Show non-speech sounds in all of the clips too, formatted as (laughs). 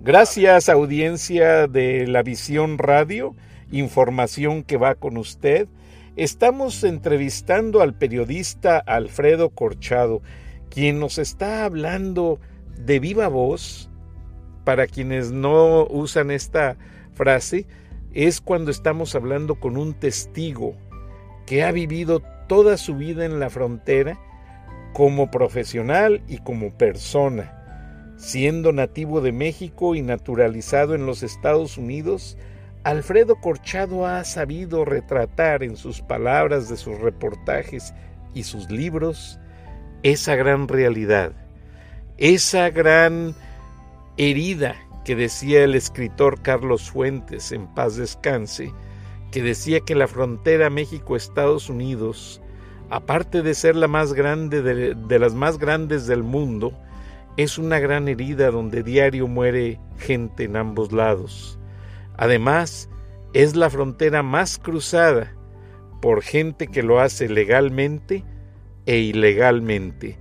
Gracias audiencia de la Visión Radio, información que va con usted. Estamos entrevistando al periodista Alfredo Corchado, quien nos está hablando de viva voz. Para quienes no usan esta frase, es cuando estamos hablando con un testigo que ha vivido toda su vida en la frontera como profesional y como persona. Siendo nativo de México y naturalizado en los Estados Unidos, Alfredo Corchado ha sabido retratar en sus palabras de sus reportajes y sus libros esa gran realidad, esa gran herida que decía el escritor Carlos Fuentes en paz descanse, que decía que la frontera México-Estados Unidos, aparte de ser la más grande de, de, las más grandes del mundo, es una gran herida donde diario muere gente en ambos lados. Además, es la frontera más cruzada por gente que lo hace legalmente e ilegalmente.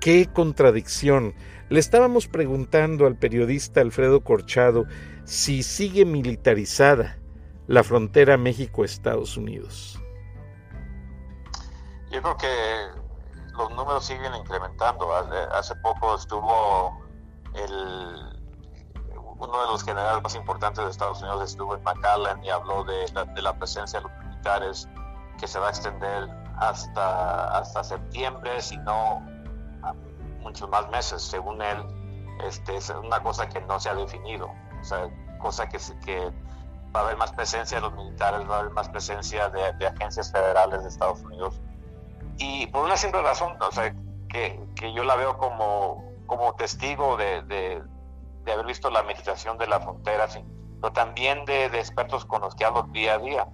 ¡Qué contradicción! Le estábamos preguntando al periodista Alfredo Corchado si sigue militarizada la frontera México-Estados Unidos. Yo creo que los números siguen incrementando. Hace poco estuvo el uno de los generales más importantes de Estados Unidos estuvo en McAllen y habló de la, presencia de los militares que se va a extender hasta, hasta septiembre, si no muchos más meses, según él. Este, es una cosa que no se ha definido, o sea, cosa que, que va a haber más presencia de los militares, va a haber más presencia de, agencias federales de Estados Unidos. Y por una simple razón, o sea, que, que yo la veo como, como testigo de, de haber visto la meditación de la frontera, pero también de, expertos con los que hablo día a día.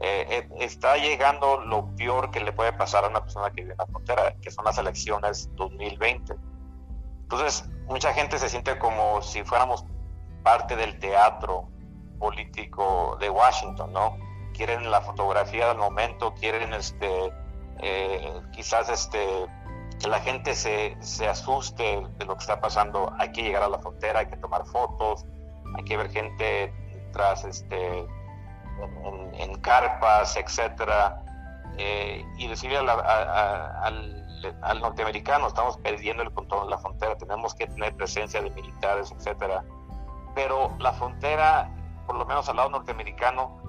Eh, eh, está llegando lo peor que le puede pasar a una persona que vive en la frontera, que son las elecciones 2020. Entonces, mucha gente se siente como si fuéramos parte del teatro político de Washington, ¿no? Quieren la fotografía del momento, quieren este, eh, quizás este, que la gente se, se, asuste de lo que está pasando. Hay que llegar a la frontera, hay que tomar fotos, hay que ver gente tras este en, carpas, etcétera, eh, y decirle al, al, norteamericano, estamos perdiendo el control de la frontera, tenemos que tener presencia de militares, etcétera. Pero la frontera, por lo menos al lado norteamericano,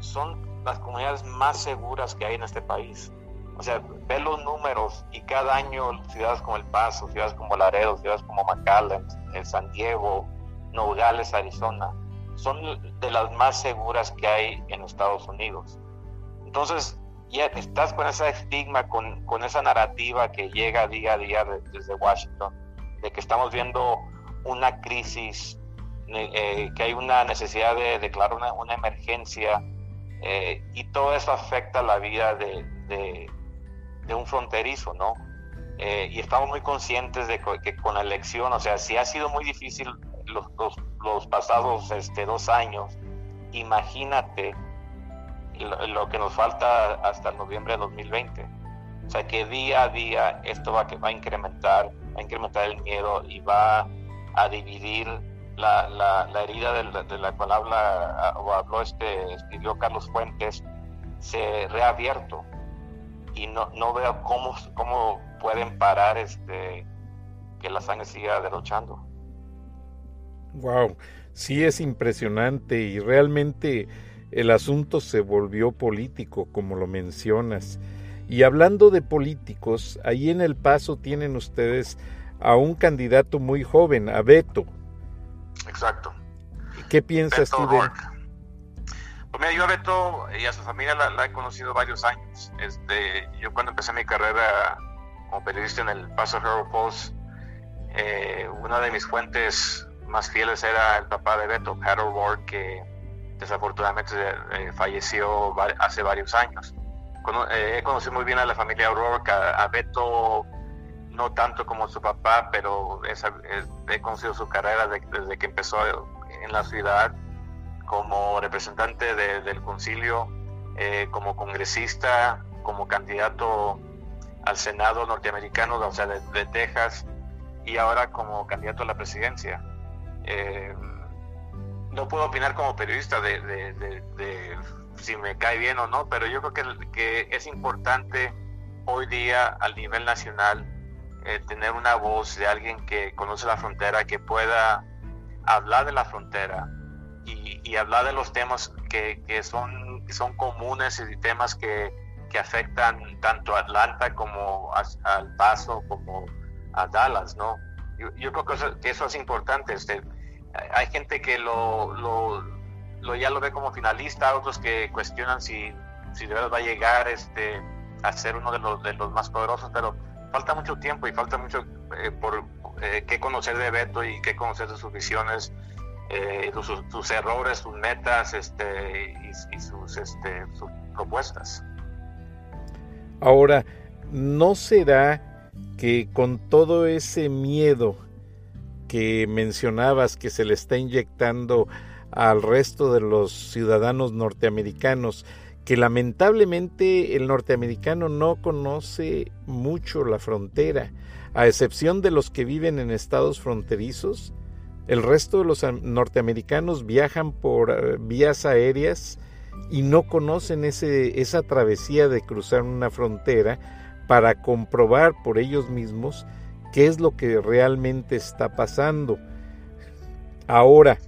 son las comunidades más seguras que hay en este país. O sea, ve los números y cada año ciudades como El Paso, ciudades como Laredo, ciudades como McAllen, San Diego, Nogales, Arizona, son de las más seguras que hay en Estados Unidos. Entonces, ya estás con ese estigma, con, con esa narrativa que llega día a día desde Washington, de que estamos viendo una crisis, eh, que hay una necesidad de declarar una, una emergencia, eh, y todo eso afecta la vida de, de un fronterizo, ¿no? Eh, y estamos muy conscientes de que con la elección, o sea, si ha sido muy difícil los, los, pasados este, dos años, imagínate lo, que nos falta hasta noviembre de 2020. O sea, que día a día esto va, va a incrementar, va a incrementar el miedo y va a dividir la, la, la herida de, de la, cual habla o habló este, escribió Carlos Fuentes, se reabierto y no, no veo cómo, cómo pueden parar este que la sangre siga derrochando. Wow, sí es impresionante y realmente el asunto se volvió político, como lo mencionas. Y hablando de políticos, ahí en El Paso tienen ustedes a un candidato muy joven, a Beto. Exacto. ¿Qué piensas tú de? Pues yo a Beto y a su familia la, he conocido varios años. Este, yo cuando empecé mi carrera como periodista en el Paso Herald Post, eh, una de mis fuentes más fieles era el papá de Beto, Harold Ward, que desafortunadamente eh, falleció hace varios años. Eh, he conocido muy bien a la familia O'Rourke, a, Beto no tanto como su papá, pero he conocido su carrera desde que empezó en la ciudad como representante del concilio, eh, como congresista, como candidato al Senado norteamericano, o sea, de, Texas, y ahora como candidato a la presidencia. Eh, no puedo opinar como periodista de, si me cae bien o no, pero yo creo que, que es importante hoy día al nivel nacional eh, tener una voz de alguien que conoce la frontera, que pueda hablar de la frontera y, hablar de los temas que, que, son, son comunes y temas que, que afectan tanto a Atlanta como al Paso, como a Dallas, ¿no? Yo, creo que eso, es importante. Este, hay gente que lo, lo, ya lo ve como finalista, otros que cuestionan si, si de verdad va a llegar este, a ser uno de los, de los más poderosos, pero falta mucho tiempo y falta mucho eh, por eh, qué conocer de Beto y qué conocer de sus visiones, eh, sus, errores, sus metas este, y, sus, este, sus propuestas. Ahora, ¿no será que con todo ese miedo que mencionabas que se le está inyectando al resto de los ciudadanos norteamericanos, que lamentablemente el norteamericano no conoce mucho la frontera, a excepción de los que viven en estados fronterizos, el resto de los norteamericanos viajan por eh, vías aéreas y no conocen ese, esa travesía de cruzar una frontera para comprobar por ellos mismos qué es lo que realmente está pasando. Ahora,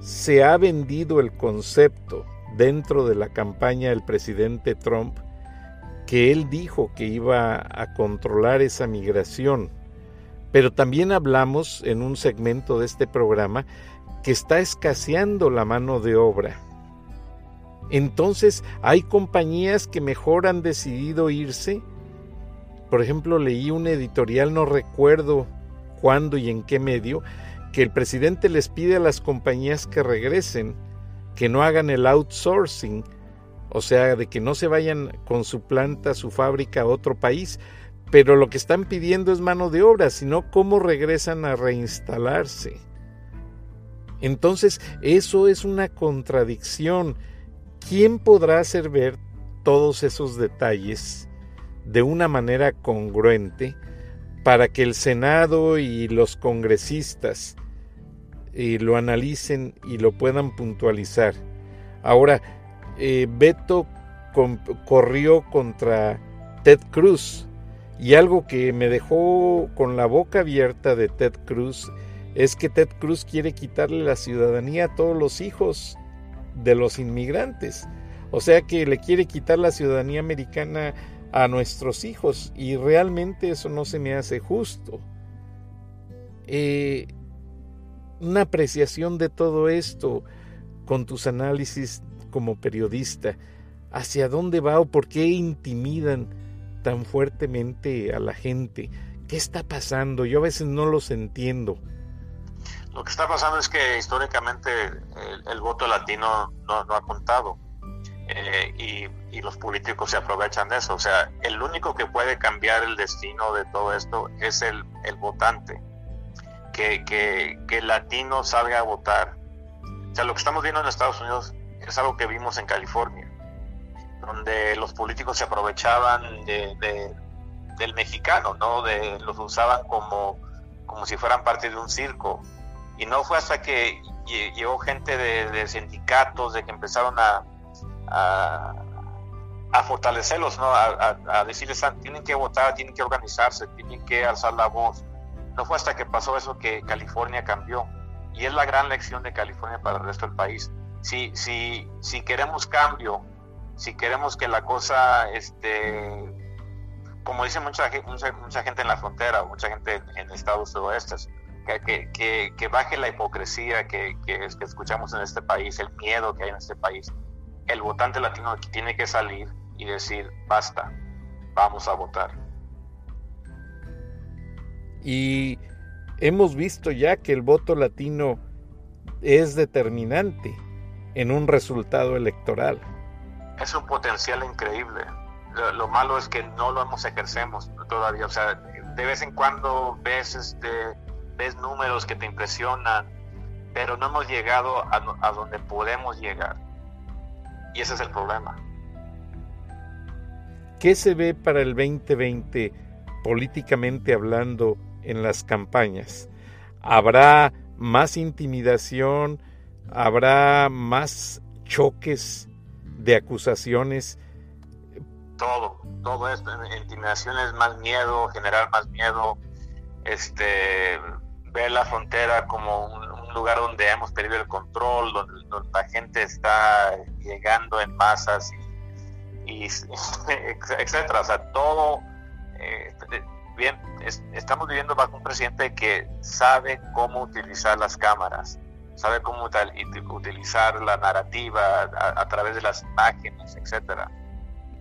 se ha vendido el concepto dentro de la campaña del presidente Trump que él dijo que iba a controlar esa migración. Pero también hablamos en un segmento de este programa que está escaseando la mano de obra. Entonces hay compañías que mejor han decidido irse. Por ejemplo, leí un editorial, no recuerdo cuándo y en qué medio, que el presidente les pide a las compañías que regresen que no hagan el outsourcing, o sea, de que no se vayan con su planta, su fábrica a otro país, pero lo que están pidiendo es mano de obra, sino cómo regresan a reinstalarse. Entonces, eso es una contradicción. ¿Quién podrá hacer ver todos esos detalles de una manera congruente para que el Senado y los congresistas lo analicen y lo puedan puntualizar. Ahora, eh, Beto corrió contra Ted Cruz y algo que me dejó con la boca abierta de Ted Cruz es que Ted Cruz quiere quitarle la ciudadanía a todos los hijos de los inmigrantes. O sea que le quiere quitar la ciudadanía americana a nuestros hijos y realmente eso no se me hace justo. Eh, una apreciación de todo esto con tus análisis como periodista. ¿Hacia dónde va o por qué intimidan tan fuertemente a la gente? ¿Qué está pasando? Yo a veces no los entiendo. Lo que está pasando es que históricamente el, voto latino no, ha contado eh, y, los políticos se aprovechan de eso. O sea, el único que puede cambiar el destino de todo esto es el, votante que, el latino salga a votar. O sea, lo que estamos viendo en Estados Unidos es algo que vimos en California, donde los políticos se aprovechaban de, del mexicano, ¿no? De, los usaban como, como si fueran parte de un circo. Y no fue hasta que llegó gente de, sindicatos, de que empezaron a, a, fortalecerlos, ¿no? A, a, decirles, ah, tienen que votar, tienen que organizarse, tienen que alzar la voz. No fue hasta que pasó eso que California cambió. Y es la gran lección de California para el resto del país. Si, si, si queremos cambio, si queremos que la cosa, este, como dice mucha, mucha, mucha gente en la frontera, mucha gente en estados oestes, que, que, que, baje la hipocresía que, que, escuchamos en este país, el miedo que hay en este país. El votante latino tiene que salir y decir, basta, vamos a votar. Y hemos visto ya que el voto latino es determinante en un resultado electoral. Es un potencial increíble. Lo, malo es que no lo hemos ejercemos todavía. O sea, de vez en cuando ves, este, ves números que te impresionan, pero no hemos llegado a, a donde podemos llegar. Y ese es el problema. ¿Qué se ve para el 2020 políticamente hablando en las campañas? ¿Habrá más intimidación? ¿Habrá más choques de acusaciones? Todo, todo esto, intimidación es más miedo, generar más miedo, este, ver la frontera como un, lugar donde hemos perdido el control, donde, la gente está llegando en masas y, (laughs) etcétera. O sea, todo, eh, bien, estamos viviendo bajo un presidente que sabe cómo utilizar las cámaras, sabe cómo utilizar la narrativa a, través de las imágenes, etcétera.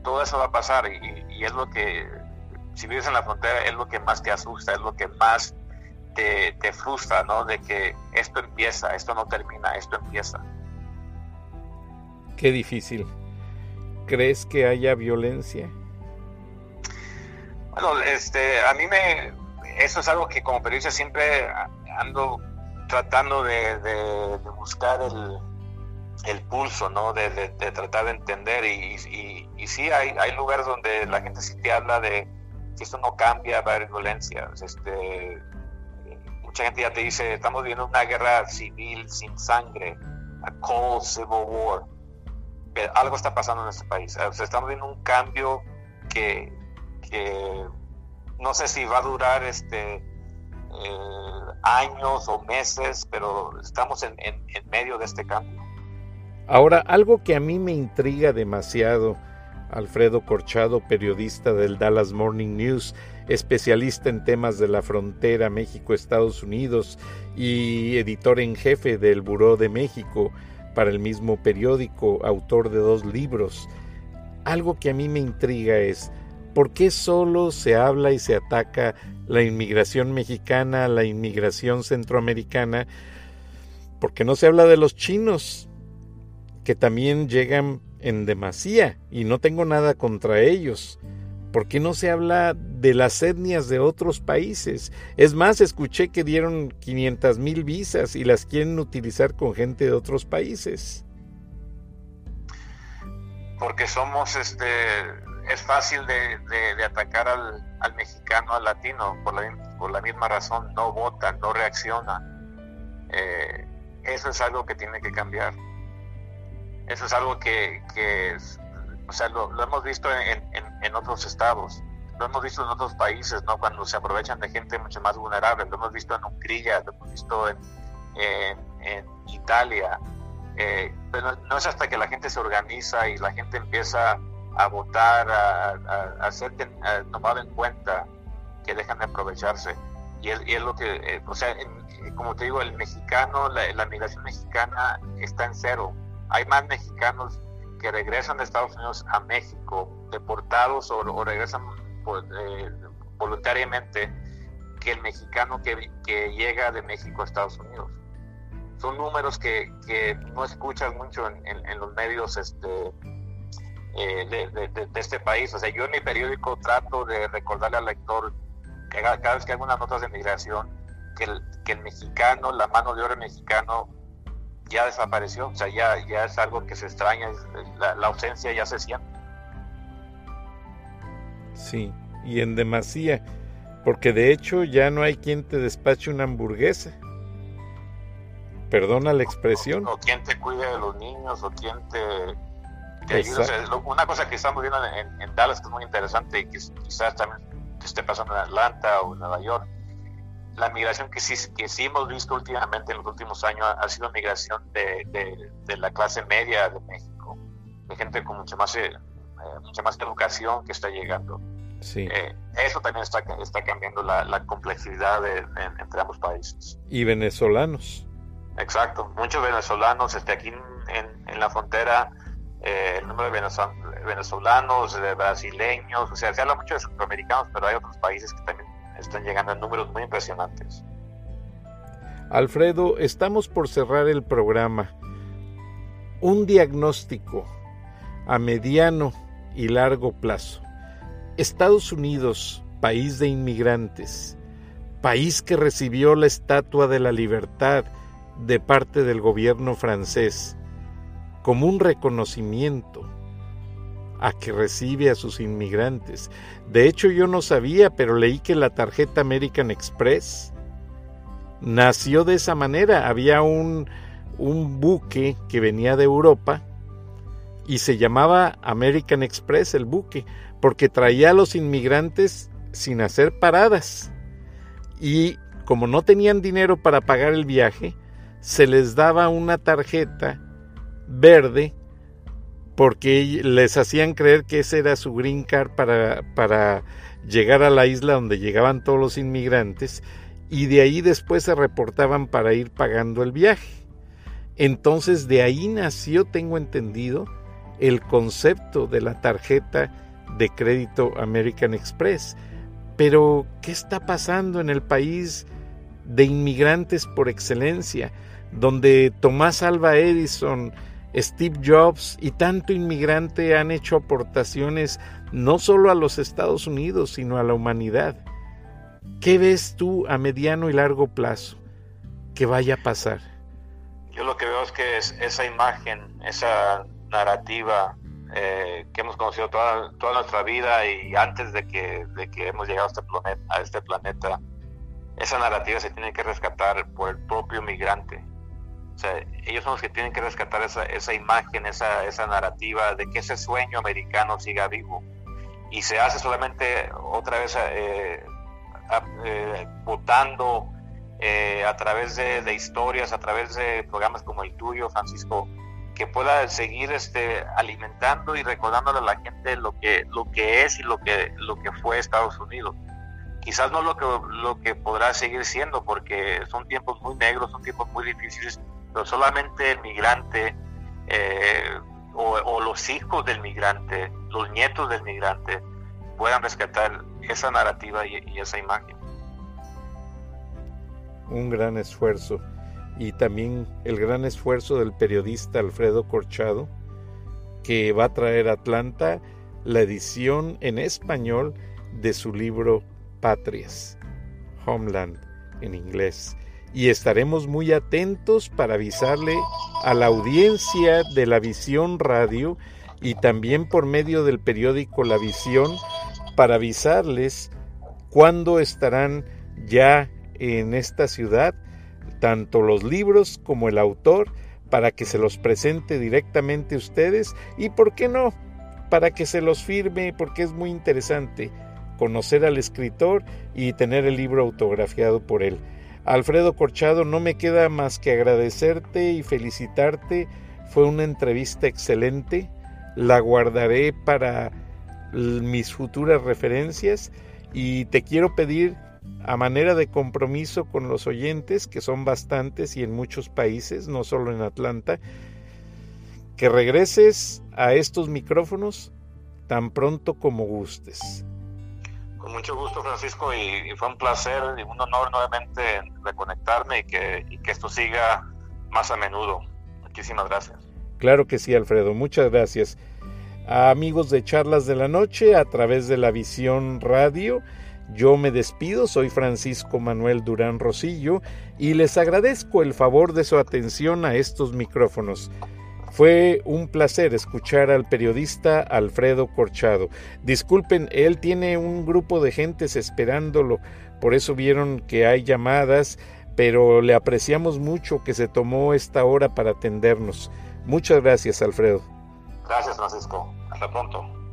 Todo eso va a pasar y, y es lo que, si vives en la frontera, es lo que más te asusta, es lo que más te, frustra, ¿no? De que esto empieza, esto no termina, esto empieza. Qué difícil. ¿Crees que haya violencia? Bueno, este, a mí me, eso es algo que como periodista siempre ando tratando de, buscar el, el, pulso, ¿no? De, tratar de entender y, y, y, sí hay, hay lugares donde la gente sí te habla de que esto no cambia, va a haber violencia. Este, mucha gente ya te dice, estamos viviendo una guerra civil sin sangre, a cold civil war. Pero algo está pasando en este país. estamos viendo un cambio que, no sé si va a durar este eh, años o meses, pero estamos en, en medio de este cambio. Ahora, algo que a mí me intriga demasiado, Alfredo Corchado, periodista del Dallas Morning News, especialista en temas de la frontera México-Estados Unidos y editor en jefe del Buró de México para el mismo periódico, autor de dos libros. Algo que a mí me intriga es, ¿por qué solo se habla y se ataca la inmigración mexicana, la inmigración centroamericana? ¿Por qué no se habla de los chinos, que también llegan en demasía y no tengo nada contra ellos? ¿Por qué no se habla de las etnias de otros países? Es más, escuché que dieron 500 mil visas y las quieren utilizar con gente de otros países. Porque somos, este, es fácil de, atacar al, mexicano, al latino, por la, por la misma razón, no vota, no reacciona. Eh, eso es algo que tiene que cambiar. Eso es algo que, que o sea, lo, hemos visto en, otros estados, lo hemos visto en otros países, ¿no? Cuando se aprovechan de gente mucho más vulnerable, lo hemos visto en Hungría, lo hemos visto en, Italia. Eh, pero no es hasta que la gente se organiza y la gente empieza a votar, a, a, ser tomado en cuenta, que dejan de aprovecharse. Y es, lo que, eh, o sea, como te digo, el mexicano, la, migración mexicana está en cero. Hay más mexicanos que regresan de Estados Unidos a México deportados o, regresan eh, voluntariamente que el mexicano que, llega de México a Estados Unidos. Son números que, no escuchas mucho en, los medios este, eh, de, este país. O sea, yo en mi periódico trato de recordarle al lector que cada, vez que hago unas notas de migración, que el, que el mexicano, la mano de obra mexicano, ya desapareció, o sea, ya, ya es algo que se extraña, la, ausencia ya se siente. Sí, y en demasía, porque de hecho ya no hay quien te despache una hamburguesa. Perdona la expresión. O, quien te cuide de los niños, o quien te, una cosa que estamos viendo en, Dallas que es muy interesante y que quizás también esté pasando en Atlanta o en Nueva York, la migración que sí, que sí hemos visto últimamente en los últimos años ha sido migración de, de, la clase media de México, de gente con mucha más, eh, mucha más educación que está llegando. Sí. Eh, eso también está, está cambiando la, la complejidad entre ambos países. Y venezolanos. Exacto, muchos venezolanos, este, aquí en, en la frontera, eh, el número de venezolanos, de brasileños, o sea, se habla mucho de centroamericanos, pero hay otros países que también están llegando a números muy impresionantes. Alfredo, estamos por cerrar el programa. Un diagnóstico a mediano y largo plazo. Estados Unidos, país de inmigrantes, país que recibió la Estatua de la Libertad de parte del gobierno francés como un reconocimiento a que recibe a sus inmigrantes. De hecho yo no sabía, pero leí que la tarjeta American Express nació de esa manera. Había un, un buque que venía de Europa y se llamaba American Express el buque, porque traía a los inmigrantes sin hacer paradas. Y como no tenían dinero para pagar el viaje, se les daba una tarjeta verde porque les hacían creer que ese era su green card para, para llegar a la isla donde llegaban todos los inmigrantes y de ahí después se reportaban para ir pagando el viaje. Entonces de ahí nació, tengo entendido, el concepto de la tarjeta de crédito American Express. Pero, ¿qué está pasando en el país de inmigrantes por excelencia, donde Tomás Alva Edison, Steve Jobs y tanto inmigrante han hecho aportaciones no solo a los Estados Unidos, sino a la humanidad? ¿Qué ves tú a mediano y largo plazo que vaya a pasar? Yo lo que veo es que es esa imagen, esa narrativa eh, que hemos conocido toda, toda nuestra vida y antes de que, de que hemos llegado a este, planeta, a este planeta, esa narrativa se tiene que rescatar por el propio migrante. Ellos son los que tienen que rescatar esa, esa imagen, esa, esa narrativa de que ese sueño americano siga vivo. Y se hace solamente otra vez eh, eh, votando a través de, de, historias, a través de programas como el tuyo, Francisco, que pueda seguir este, alimentando y recordándole a la gente lo que, lo que es y lo que, lo que fue Estados Unidos. Quizás no lo que, lo que podrá seguir siendo, porque son tiempos muy negros, son tiempos muy difíciles, pero solamente el migrante eh, o, los hijos del migrante, los nietos del migrante, puedan rescatar esa narrativa y esa imagen. Un gran esfuerzo y también el gran esfuerzo del periodista Alfredo Corchado, que va a traer a Atlanta la edición en español de su libro Patrias, Homeland en inglés. Y estaremos muy atentos para avisarle a la audiencia de la Visión Radio y también por medio del periódico La Visión para avisarles cuándo estarán ya en esta ciudad tanto los libros como el autor para que se los presente directamente a ustedes y, ¿por qué no?, para que se los firme porque es muy interesante conocer al escritor y tener el libro autografiado por él. Alfredo Corchado, no me queda más que agradecerte y felicitarte. Fue una entrevista excelente. La guardaré para mis futuras referencias y te quiero pedir a manera de compromiso con los oyentes, que son bastantes y en muchos países, no solo en Atlanta, que regreses a estos micrófonos tan pronto como gustes. Con mucho gusto, Francisco, y, fue un placer y un honor nuevamente reconectarme y que, que esto siga más a menudo. Muchísimas gracias. Claro que sí, Alfredo, muchas gracias. Amigos de Charlas de la Noche, a través de la Visión Radio, yo me despido, soy Francisco Manuel Durán Rosillo y les agradezco el favor de su atención a estos micrófonos. Fue un placer escuchar al periodista Alfredo Corchado. Disculpen, él tiene un grupo de gentes esperándolo, por eso vieron que hay llamadas, pero le apreciamos mucho que se tomó esta hora para atendernos. Muchas gracias, Alfredo. Gracias, Francisco. Hasta pronto.